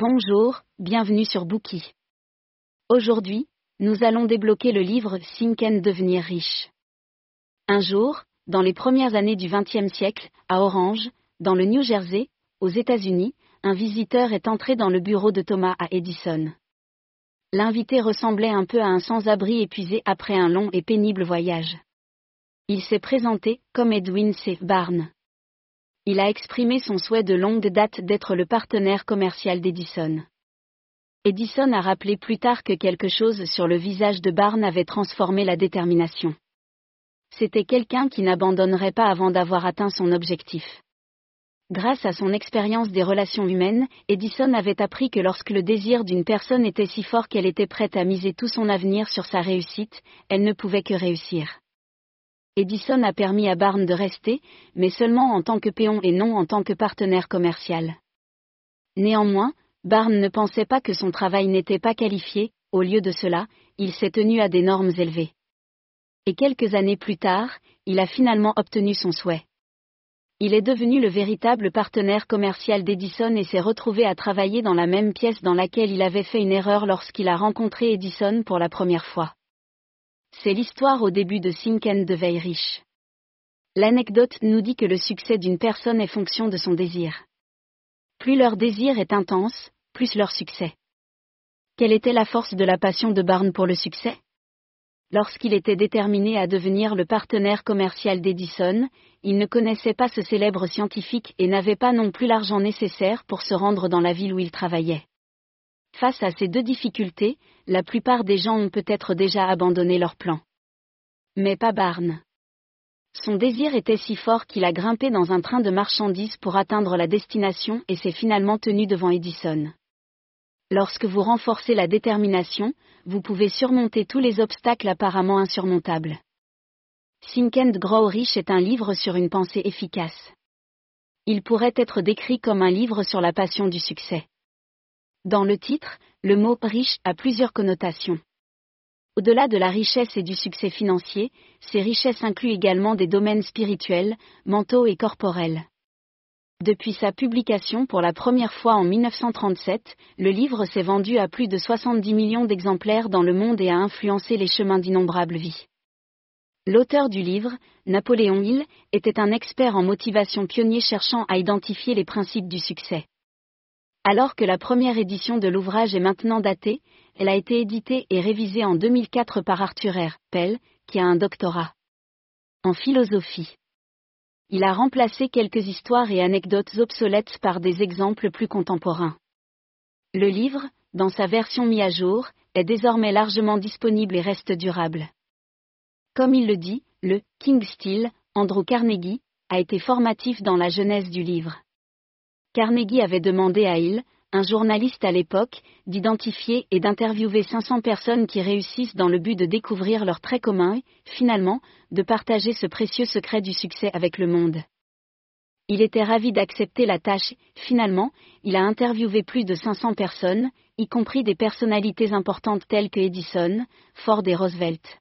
Bonjour, bienvenue sur Bookie. Aujourd'hui, nous allons débloquer le livre Think and Devenir riche. Un jour, dans les premières années du XXe siècle, à Orange, dans le New Jersey, aux États-Unis, un visiteur est entré dans le bureau de Thomas à Edison. L'invité ressemblait un peu à un sans-abri épuisé après un long et pénible voyage. Il s'est présenté comme Edwin C. Barnes il a exprimé son souhait de longue date d'être le partenaire commercial d'Edison. Edison a rappelé plus tard que quelque chose sur le visage de Barnes avait transformé la détermination. C'était quelqu'un qui n'abandonnerait pas avant d'avoir atteint son objectif. Grâce à son expérience des relations humaines, Edison avait appris que lorsque le désir d'une personne était si fort qu'elle était prête à miser tout son avenir sur sa réussite, elle ne pouvait que réussir. Edison a permis à Barnes de rester, mais seulement en tant que péon et non en tant que partenaire commercial. Néanmoins, Barnes ne pensait pas que son travail n'était pas qualifié, au lieu de cela, il s'est tenu à des normes élevées. Et quelques années plus tard, il a finalement obtenu son souhait. Il est devenu le véritable partenaire commercial d'Edison et s'est retrouvé à travailler dans la même pièce dans laquelle il avait fait une erreur lorsqu'il a rencontré Edison pour la première fois. C'est l'histoire au début de Sinken de Weyrich. L'anecdote nous dit que le succès d'une personne est fonction de son désir. Plus leur désir est intense, plus leur succès. Quelle était la force de la passion de Barnes pour le succès? Lorsqu'il était déterminé à devenir le partenaire commercial d'Edison, il ne connaissait pas ce célèbre scientifique et n'avait pas non plus l'argent nécessaire pour se rendre dans la ville où il travaillait. Face à ces deux difficultés, la plupart des gens ont peut-être déjà abandonné leur plan. Mais pas Barnes. Son désir était si fort qu'il a grimpé dans un train de marchandises pour atteindre la destination et s'est finalement tenu devant Edison. Lorsque vous renforcez la détermination, vous pouvez surmonter tous les obstacles apparemment insurmontables. Think Grow Rich est un livre sur une pensée efficace. Il pourrait être décrit comme un livre sur la passion du succès. Dans le titre, le mot riche a plusieurs connotations. Au-delà de la richesse et du succès financier, ces richesses incluent également des domaines spirituels, mentaux et corporels. Depuis sa publication pour la première fois en 1937, le livre s'est vendu à plus de 70 millions d'exemplaires dans le monde et a influencé les chemins d'innombrables vies. L'auteur du livre, Napoléon Hill, était un expert en motivation pionnier cherchant à identifier les principes du succès. Alors que la première édition de l'ouvrage est maintenant datée, elle a été éditée et révisée en 2004 par Arthur R. Pell, qui a un doctorat en philosophie. Il a remplacé quelques histoires et anecdotes obsolètes par des exemples plus contemporains. Le livre, dans sa version mise à jour, est désormais largement disponible et reste durable. Comme il le dit, le King Steel, Andrew Carnegie, a été formatif dans la genèse du livre. Carnegie avait demandé à Hill, un journaliste à l'époque, d'identifier et d'interviewer 500 personnes qui réussissent dans le but de découvrir leurs traits communs et, finalement, de partager ce précieux secret du succès avec le monde. Il était ravi d'accepter la tâche. Finalement, il a interviewé plus de 500 personnes, y compris des personnalités importantes telles que Edison, Ford et Roosevelt.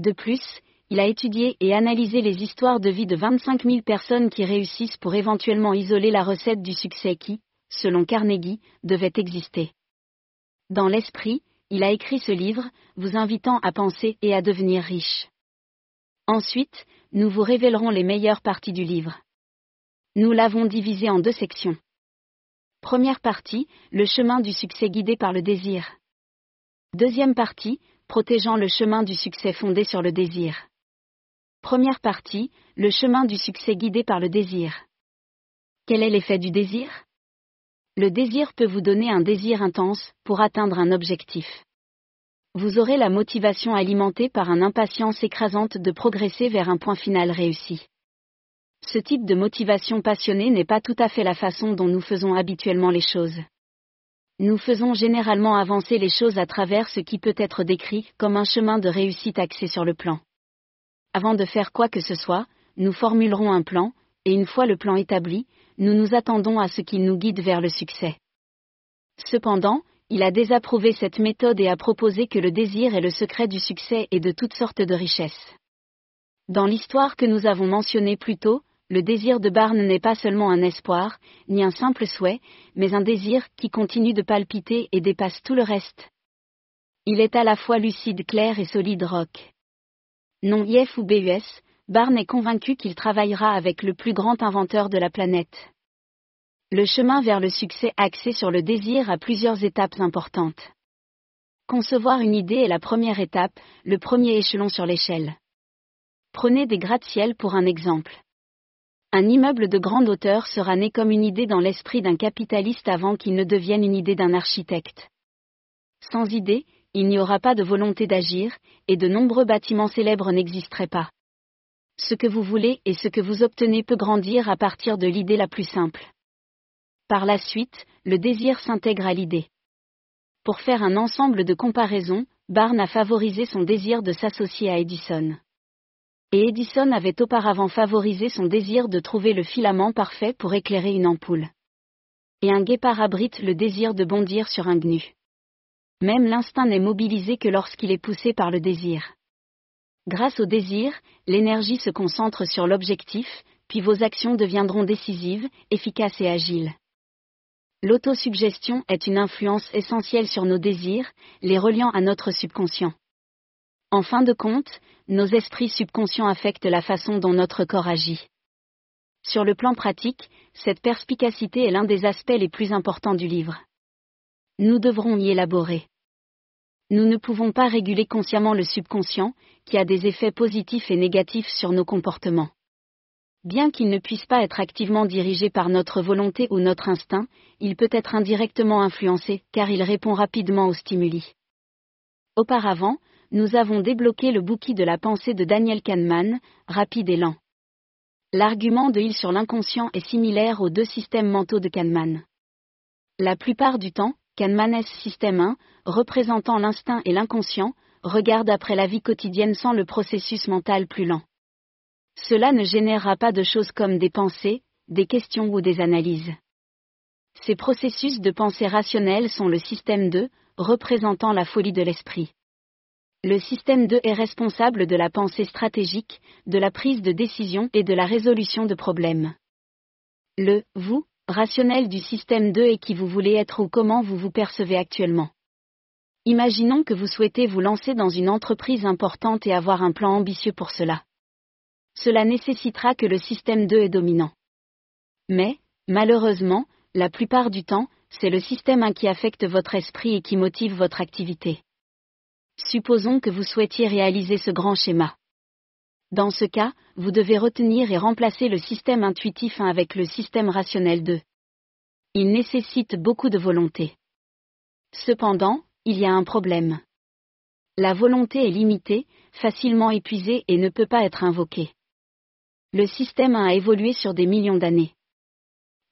De plus, il a étudié et analysé les histoires de vie de 25 000 personnes qui réussissent pour éventuellement isoler la recette du succès qui, selon Carnegie, devait exister. Dans l'esprit, il a écrit ce livre, vous invitant à penser et à devenir riche. Ensuite, nous vous révélerons les meilleures parties du livre. Nous l'avons divisé en deux sections. Première partie, le chemin du succès guidé par le désir. Deuxième partie, protégeant le chemin du succès fondé sur le désir. Première partie, le chemin du succès guidé par le désir. Quel est l'effet du désir? Le désir peut vous donner un désir intense pour atteindre un objectif. Vous aurez la motivation alimentée par une impatience écrasante de progresser vers un point final réussi. Ce type de motivation passionnée n'est pas tout à fait la façon dont nous faisons habituellement les choses. Nous faisons généralement avancer les choses à travers ce qui peut être décrit comme un chemin de réussite axé sur le plan. Avant de faire quoi que ce soit, nous formulerons un plan, et une fois le plan établi, nous nous attendons à ce qu'il nous guide vers le succès. Cependant, il a désapprouvé cette méthode et a proposé que le désir est le secret du succès et de toutes sortes de richesses. Dans l'histoire que nous avons mentionnée plus tôt, le désir de Barne n'est pas seulement un espoir, ni un simple souhait, mais un désir qui continue de palpiter et dépasse tout le reste. Il est à la fois lucide, clair et solide rock. Non IF ou BUS, Barne est convaincu qu'il travaillera avec le plus grand inventeur de la planète. Le chemin vers le succès axé sur le désir a plusieurs étapes importantes. Concevoir une idée est la première étape, le premier échelon sur l'échelle. Prenez des gratte-ciel pour un exemple. Un immeuble de grande hauteur sera né comme une idée dans l'esprit d'un capitaliste avant qu'il ne devienne une idée d'un architecte. Sans idée, il n'y aura pas de volonté d'agir, et de nombreux bâtiments célèbres n'existeraient pas. Ce que vous voulez et ce que vous obtenez peut grandir à partir de l'idée la plus simple. Par la suite, le désir s'intègre à l'idée. Pour faire un ensemble de comparaisons, Barnes a favorisé son désir de s'associer à Edison et Edison avait auparavant favorisé son désir de trouver le filament parfait pour éclairer une ampoule. Et un guépard abrite le désir de bondir sur un gnu. Même l'instinct n'est mobilisé que lorsqu'il est poussé par le désir. Grâce au désir, l'énergie se concentre sur l'objectif, puis vos actions deviendront décisives, efficaces et agiles. L'autosuggestion est une influence essentielle sur nos désirs, les reliant à notre subconscient. En fin de compte, nos esprits subconscients affectent la façon dont notre corps agit. Sur le plan pratique, cette perspicacité est l'un des aspects les plus importants du livre. Nous devrons y élaborer. Nous ne pouvons pas réguler consciemment le subconscient, qui a des effets positifs et négatifs sur nos comportements. Bien qu'il ne puisse pas être activement dirigé par notre volonté ou notre instinct, il peut être indirectement influencé, car il répond rapidement aux stimuli. Auparavant, nous avons débloqué le bouquet de la pensée de Daniel Kahneman, rapide et lent. L'argument de Hill sur l'inconscient est similaire aux deux systèmes mentaux de Kahneman. La plupart du temps, Kahneman's système 1, représentant l'instinct et l'inconscient, regarde après la vie quotidienne sans le processus mental plus lent. Cela ne générera pas de choses comme des pensées, des questions ou des analyses. Ces processus de pensée rationnelle sont le système 2, représentant la folie de l'esprit. Le système 2 est responsable de la pensée stratégique, de la prise de décision et de la résolution de problèmes. Le vous rationnel du système 2 est qui vous voulez être ou comment vous vous percevez actuellement. Imaginons que vous souhaitez vous lancer dans une entreprise importante et avoir un plan ambitieux pour cela. Cela nécessitera que le système 2 est dominant. Mais, malheureusement, la plupart du temps, c'est le système 1 qui affecte votre esprit et qui motive votre activité. Supposons que vous souhaitiez réaliser ce grand schéma. Dans ce cas, vous devez retenir et remplacer le système intuitif 1 avec le système rationnel 2. Il nécessite beaucoup de volonté. Cependant, il y a un problème. La volonté est limitée, facilement épuisée et ne peut pas être invoquée. Le système a évolué sur des millions d'années.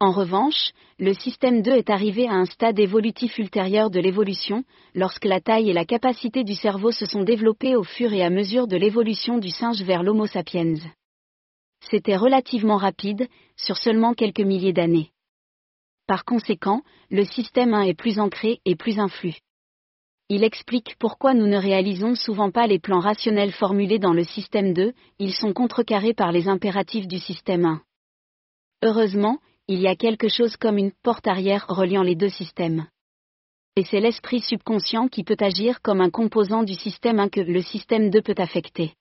En revanche, le système 2 est arrivé à un stade évolutif ultérieur de l'évolution, lorsque la taille et la capacité du cerveau se sont développées au fur et à mesure de l'évolution du singe vers l'Homo sapiens. C'était relativement rapide, sur seulement quelques milliers d'années. Par conséquent, le système 1 est plus ancré et plus influx. Il explique pourquoi nous ne réalisons souvent pas les plans rationnels formulés dans le système 2, ils sont contrecarrés par les impératifs du système 1. Heureusement, il y a quelque chose comme une porte arrière reliant les deux systèmes. Et c'est l'esprit subconscient qui peut agir comme un composant du système 1 que le système 2 peut affecter.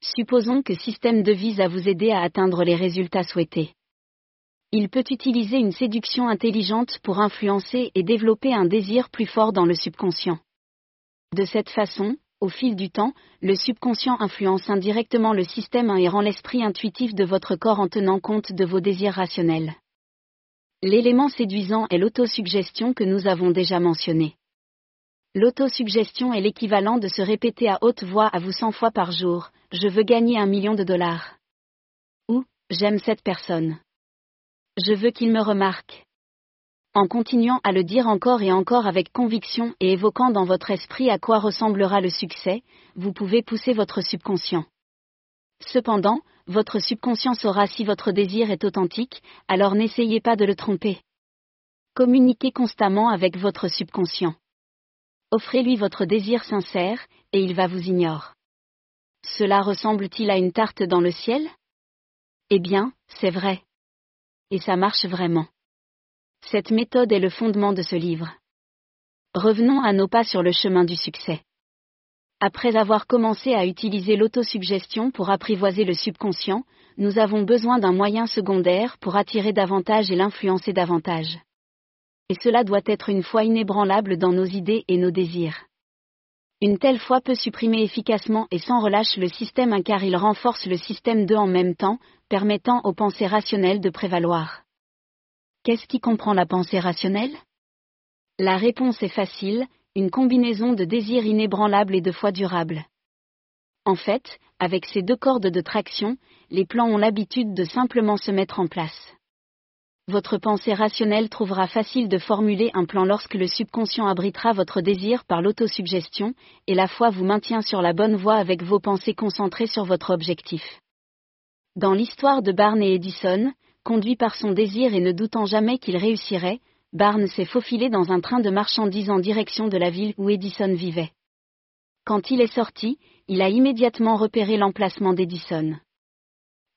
Supposons que système 2 vise à vous aider à atteindre les résultats souhaités. Il peut utiliser une séduction intelligente pour influencer et développer un désir plus fort dans le subconscient. De cette façon, au fil du temps, le subconscient influence indirectement le système 1 et rend l'esprit intuitif de votre corps en tenant compte de vos désirs rationnels. L'élément séduisant est l'autosuggestion que nous avons déjà mentionné. L'autosuggestion est l'équivalent de se répéter à haute voix à vous 100 fois par jour, je veux gagner un million de dollars. Ou, j'aime cette personne. Je veux qu'il me remarque en continuant à le dire encore et encore avec conviction et évoquant dans votre esprit à quoi ressemblera le succès, vous pouvez pousser votre subconscient. Cependant, votre subconscient saura si votre désir est authentique, alors n'essayez pas de le tromper. Communiquez constamment avec votre subconscient. Offrez-lui votre désir sincère, et il va vous ignorer. Cela ressemble-t-il à une tarte dans le ciel? Eh bien, c'est vrai. Et ça marche vraiment. Cette méthode est le fondement de ce livre. Revenons à nos pas sur le chemin du succès. Après avoir commencé à utiliser l'autosuggestion pour apprivoiser le subconscient, nous avons besoin d'un moyen secondaire pour attirer davantage et l'influencer davantage. Et cela doit être une foi inébranlable dans nos idées et nos désirs. Une telle foi peut supprimer efficacement et sans relâche le système car il renforce le système 2 en même temps, permettant aux pensées rationnelles de prévaloir. Qu'est-ce qui comprend la pensée rationnelle? La réponse est facile, une combinaison de désirs inébranlables et de foi durable. En fait, avec ces deux cordes de traction, les plans ont l'habitude de simplement se mettre en place. Votre pensée rationnelle trouvera facile de formuler un plan lorsque le subconscient abritera votre désir par l'autosuggestion, et la foi vous maintient sur la bonne voie avec vos pensées concentrées sur votre objectif. Dans l'histoire de Barnes et Edison, conduit par son désir et ne doutant jamais qu'il réussirait, Barnes s'est faufilé dans un train de marchandises en direction de la ville où Edison vivait. Quand il est sorti, il a immédiatement repéré l'emplacement d'Edison.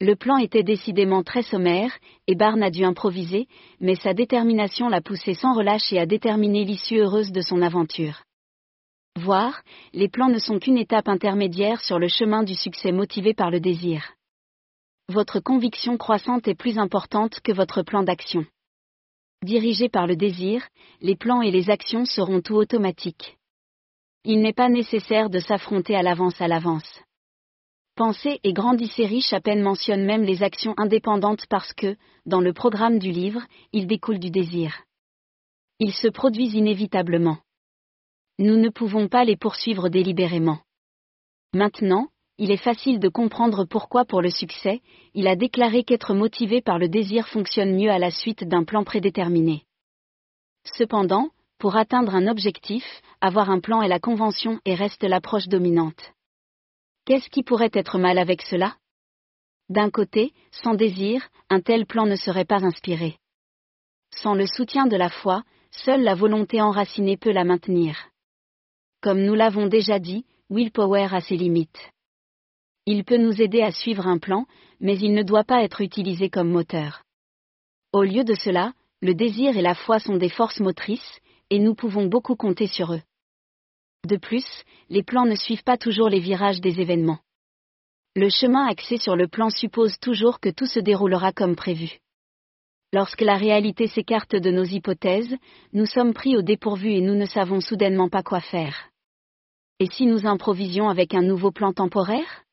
Le plan était décidément très sommaire, et Barnes a dû improviser, mais sa détermination l'a poussé sans relâche et a déterminé l'issue heureuse de son aventure. Voir, les plans ne sont qu'une étape intermédiaire sur le chemin du succès motivé par le désir. Votre conviction croissante est plus importante que votre plan d'action. Dirigé par le désir, les plans et les actions seront tout automatiques. Il n'est pas nécessaire de s'affronter à l'avance à l'avance. Pensez et grandissez riche à peine mentionne même les actions indépendantes parce que, dans le programme du livre, ils découlent du désir. Ils se produisent inévitablement. Nous ne pouvons pas les poursuivre délibérément. Maintenant, il est facile de comprendre pourquoi pour le succès, il a déclaré qu'être motivé par le désir fonctionne mieux à la suite d'un plan prédéterminé. Cependant, pour atteindre un objectif, avoir un plan est la convention et reste l'approche dominante. Qu'est-ce qui pourrait être mal avec cela? D'un côté, sans désir, un tel plan ne serait pas inspiré. Sans le soutien de la foi, seule la volonté enracinée peut la maintenir. Comme nous l'avons déjà dit, Willpower a ses limites. Il peut nous aider à suivre un plan, mais il ne doit pas être utilisé comme moteur. Au lieu de cela, le désir et la foi sont des forces motrices, et nous pouvons beaucoup compter sur eux. De plus, les plans ne suivent pas toujours les virages des événements. Le chemin axé sur le plan suppose toujours que tout se déroulera comme prévu. Lorsque la réalité s'écarte de nos hypothèses, nous sommes pris au dépourvu et nous ne savons soudainement pas quoi faire. Et si nous improvisions avec un nouveau plan temporaire?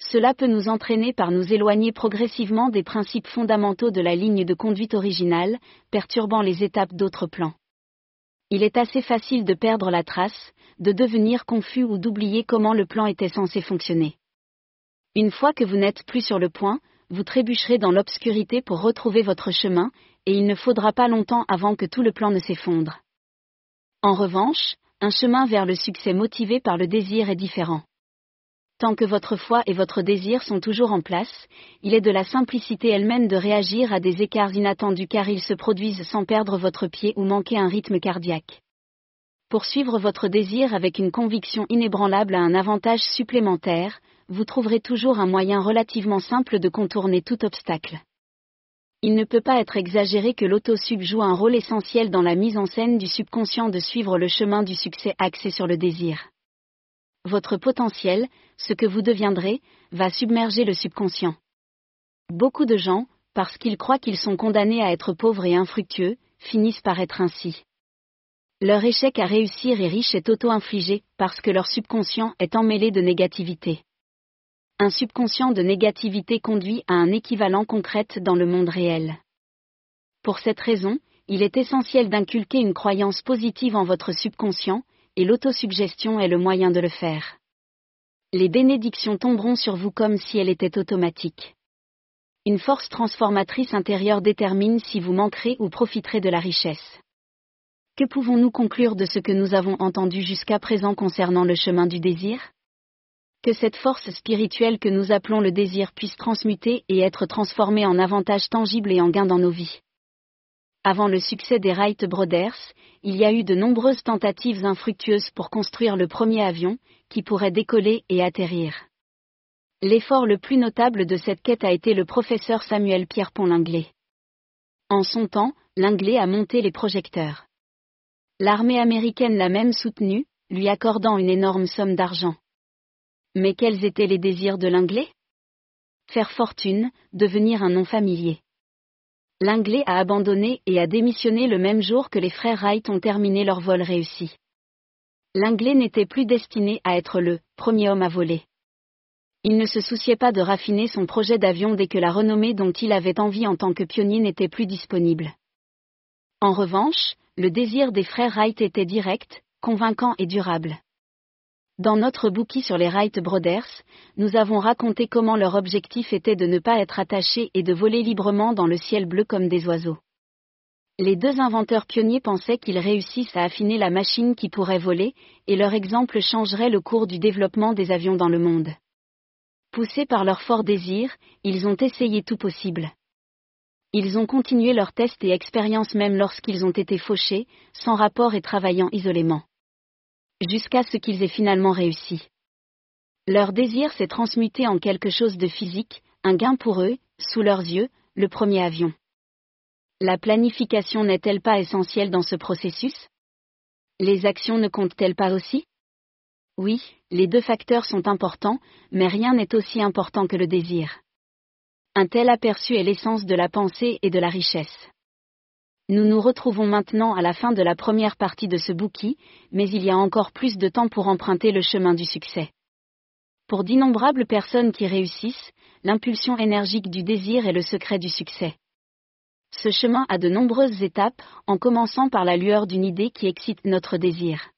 Cela peut nous entraîner par nous éloigner progressivement des principes fondamentaux de la ligne de conduite originale, perturbant les étapes d'autres plans. Il est assez facile de perdre la trace, de devenir confus ou d'oublier comment le plan était censé fonctionner. Une fois que vous n'êtes plus sur le point, vous trébucherez dans l'obscurité pour retrouver votre chemin, et il ne faudra pas longtemps avant que tout le plan ne s'effondre. En revanche, un chemin vers le succès motivé par le désir est différent. Tant que votre foi et votre désir sont toujours en place, il est de la simplicité elle-même de réagir à des écarts inattendus car ils se produisent sans perdre votre pied ou manquer un rythme cardiaque. Poursuivre votre désir avec une conviction inébranlable a un avantage supplémentaire, vous trouverez toujours un moyen relativement simple de contourner tout obstacle. Il ne peut pas être exagéré que l'autosub joue un rôle essentiel dans la mise en scène du subconscient de suivre le chemin du succès axé sur le désir. Votre potentiel, ce que vous deviendrez, va submerger le subconscient. Beaucoup de gens, parce qu'ils croient qu'ils sont condamnés à être pauvres et infructueux, finissent par être ainsi. Leur échec à réussir et riche est auto-infligé, parce que leur subconscient est emmêlé de négativité. Un subconscient de négativité conduit à un équivalent concret dans le monde réel. Pour cette raison, il est essentiel d'inculquer une croyance positive en votre subconscient, et l'autosuggestion est le moyen de le faire. Les bénédictions tomberont sur vous comme si elles étaient automatiques. Une force transformatrice intérieure détermine si vous manquerez ou profiterez de la richesse. Que pouvons-nous conclure de ce que nous avons entendu jusqu'à présent concernant le chemin du désir? Que cette force spirituelle que nous appelons le désir puisse transmuter et être transformée en avantages tangibles et en gains dans nos vies. Avant le succès des Wright Brothers, il y a eu de nombreuses tentatives infructueuses pour construire le premier avion, qui pourrait décoller et atterrir. L'effort le plus notable de cette quête a été le professeur Samuel Pierre Pont-Linglé. En son temps, Linglé a monté les projecteurs. L'armée américaine l'a même soutenu, lui accordant une énorme somme d'argent. Mais quels étaient les désirs de Linglé Faire fortune, devenir un nom familier. Linglé a abandonné et a démissionné le même jour que les frères Wright ont terminé leur vol réussi. Linglé n'était plus destiné à être le premier homme à voler. Il ne se souciait pas de raffiner son projet d'avion dès que la renommée dont il avait envie en tant que pionnier n'était plus disponible. En revanche, le désir des frères Wright était direct, convaincant et durable. Dans notre bouquet sur les Wright Brothers, nous avons raconté comment leur objectif était de ne pas être attachés et de voler librement dans le ciel bleu comme des oiseaux. Les deux inventeurs pionniers pensaient qu'ils réussissent à affiner la machine qui pourrait voler, et leur exemple changerait le cours du développement des avions dans le monde. Poussés par leur fort désir, ils ont essayé tout possible. Ils ont continué leurs tests et expériences même lorsqu'ils ont été fauchés, sans rapport et travaillant isolément. Jusqu'à ce qu'ils aient finalement réussi. Leur désir s'est transmuté en quelque chose de physique, un gain pour eux, sous leurs yeux, le premier avion. La planification n'est-elle pas essentielle dans ce processus? Les actions ne comptent-elles pas aussi? Oui, les deux facteurs sont importants, mais rien n'est aussi important que le désir. Un tel aperçu est l'essence de la pensée et de la richesse. Nous nous retrouvons maintenant à la fin de la première partie de ce bouquet, mais il y a encore plus de temps pour emprunter le chemin du succès. Pour d'innombrables personnes qui réussissent, l'impulsion énergique du désir est le secret du succès. Ce chemin a de nombreuses étapes, en commençant par la lueur d'une idée qui excite notre désir.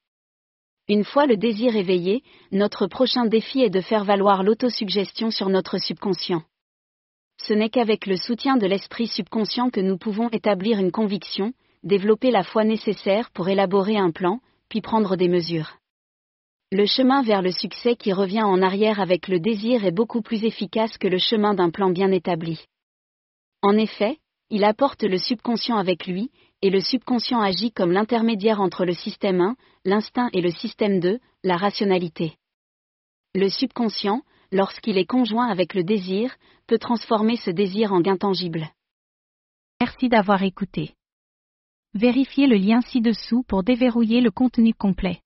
Une fois le désir éveillé, notre prochain défi est de faire valoir l'autosuggestion sur notre subconscient. Ce n'est qu'avec le soutien de l'esprit subconscient que nous pouvons établir une conviction, développer la foi nécessaire pour élaborer un plan, puis prendre des mesures. Le chemin vers le succès qui revient en arrière avec le désir est beaucoup plus efficace que le chemin d'un plan bien établi. En effet, il apporte le subconscient avec lui, et le subconscient agit comme l'intermédiaire entre le système 1, l'instinct et le système 2, la rationalité. Le subconscient, lorsqu'il est conjoint avec le désir, peut transformer ce désir en gain tangible. Merci d'avoir écouté. Vérifiez le lien ci-dessous pour déverrouiller le contenu complet.